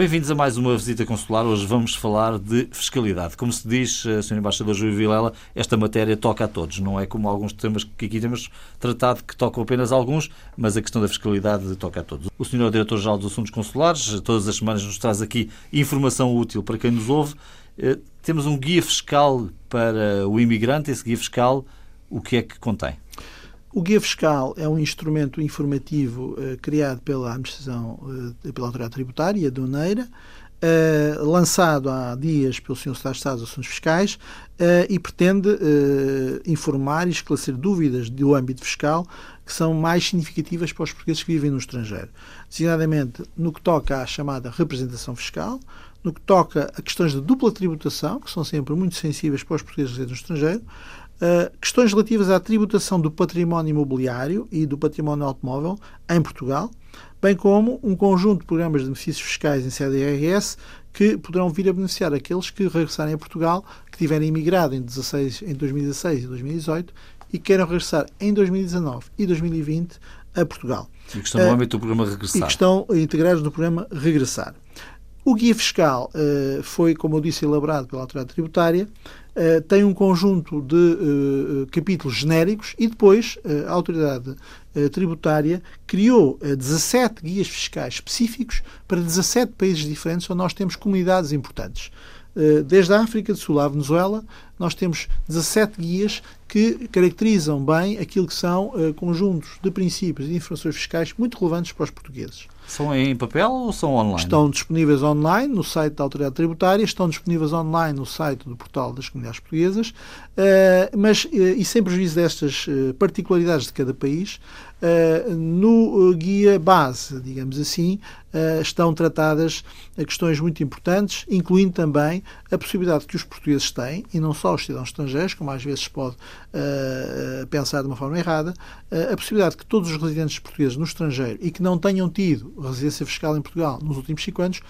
Bem-vindos a mais uma visita consular. Hoje vamos falar de fiscalidade. Como se diz, eh, Sr. Embaixador Júlio Vilela, esta matéria toca a todos. Não é como alguns temas que aqui temos tratado que tocam apenas alguns, mas a questão da fiscalidade toca a todos. O Sr. É Diretor-Geral dos Assuntos Consulares todas as semanas nos traz aqui informação útil para quem nos ouve. Eh, temos um guia fiscal para o imigrante. Esse guia fiscal, o que é que contém? O Guia Fiscal é um instrumento informativo uh, criado pela Administração, uh, pela Autoridade Tributária, Doneira, uh, lançado há dias pelo Sr. Secretário de Estado dos Assuntos Fiscais e pretende informar e esclarecer dúvidas do âmbito fiscal que são mais significativas para os portugueses que vivem no estrangeiro. Designadamente no que toca à chamada representação fiscal, no que toca a questões de dupla tributação, que são sempre muito sensíveis para os portugueses que vivem no estrangeiro, Uh, questões relativas à tributação do património imobiliário e do património automóvel em Portugal, bem como um conjunto de programas de benefícios fiscais em sede IRS que poderão vir a beneficiar aqueles que regressarem a Portugal, que tiverem imigrado em, 16, em 2016 e 2018 e queiram regressar em 2019 e 2020 a Portugal. E que estão no uh, âmbito do programa Regressar. E que estão integrados no programa Regressar. O guia fiscal uh, foi, como eu disse, elaborado pela autoridade tributária, uh, tem um conjunto de uh, capítulos genéricos e depois a autoridade tributária criou 17 guias fiscais específicos para 17 países diferentes onde nós temos comunidades importantes. Desde a África do Sul à Venezuela, nós temos 17 guias que caracterizam bem aquilo que são conjuntos de princípios e informações fiscais muito relevantes para os portugueses. São em papel ou são online? Estão disponíveis online no site da Autoridade Tributária, estão disponíveis online no site do Portal das Comunidades Portuguesas, uh, mas, uh, e sem prejuízo destas uh, particularidades de cada país, no guia base, digamos assim, estão tratadas questões muito importantes, incluindo também a possibilidade que os portugueses têm, e não só os cidadãos estrangeiros, como às vezes pode pensar de uma forma errada, a possibilidade que todos os residentes portugueses no estrangeiro e que não tenham tido residência fiscal em Portugal nos últimos cinco anos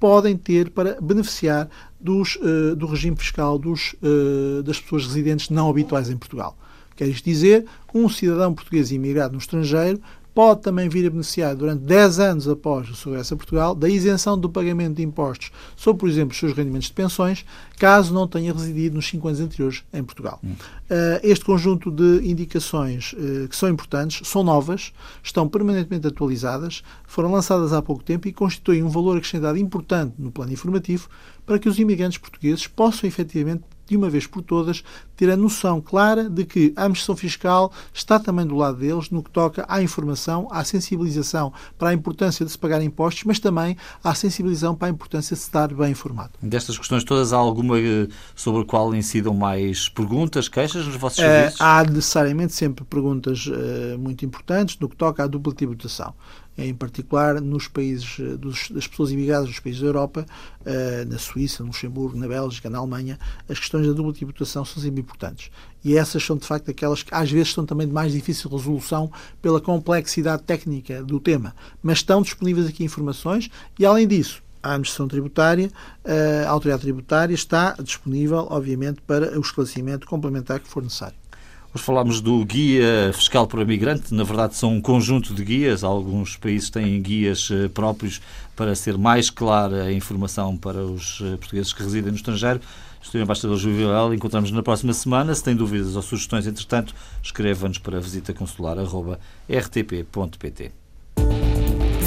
podem ter para beneficiar dos, uh, do regime fiscal dos, uh, das pessoas residentes não habituais em Portugal. Quer isto dizer, um cidadão português imigrado no estrangeiro pode também vir a beneficiar durante 10 anos após o seu regresso a Portugal da isenção do pagamento de impostos sobre, por exemplo, os seus rendimentos de pensões, caso não tenha residido nos 5 anos anteriores em Portugal. Hum. Uh, este conjunto de indicações uh, que são importantes, são novas, estão permanentemente atualizadas, foram lançadas há pouco tempo e constituem um valor acrescentado importante no plano informativo para que os imigrantes portugueses possam efetivamente de uma vez por todas, ter a noção clara de que a administração fiscal está também do lado deles no que toca à informação, à sensibilização para a importância de se pagar impostos, mas também à sensibilização para a importância de se estar bem informado. Destas questões todas, há alguma eh, sobre a qual incidam mais perguntas, queixas nos vossos serviços? Uh, há necessariamente sempre perguntas uh, muito importantes no que toca à dupla tributação em particular nos países eh, dos, das pessoas imigradas nos países da Europa, uh, na Suíça, no Luxemburgo, na Bélgica, na Alemanha, as questões da dupla tributação são sempre importantes. E essas são, de facto, aquelas que às vezes são também de mais difícil resolução pela complexidade técnica do tema. Mas estão disponíveis aqui informações e, além disso, a administração tributária, eh, a autoridade tributária está disponível, obviamente, para o esclarecimento complementar que for necessário. Hoje falámos do Guia Fiscal para Migrante. Na verdade, são um conjunto de guias. Alguns países têm guias eh, próprios para ser mais clara a informação para os eh, portugueses que residem no estrangeiro. Sr. Embaixador Júlio Vilela, encontramos na próxima semana. Se tem dúvidas ou sugestões, entretanto, escreva-nos para visitaconsular.rtp.pt.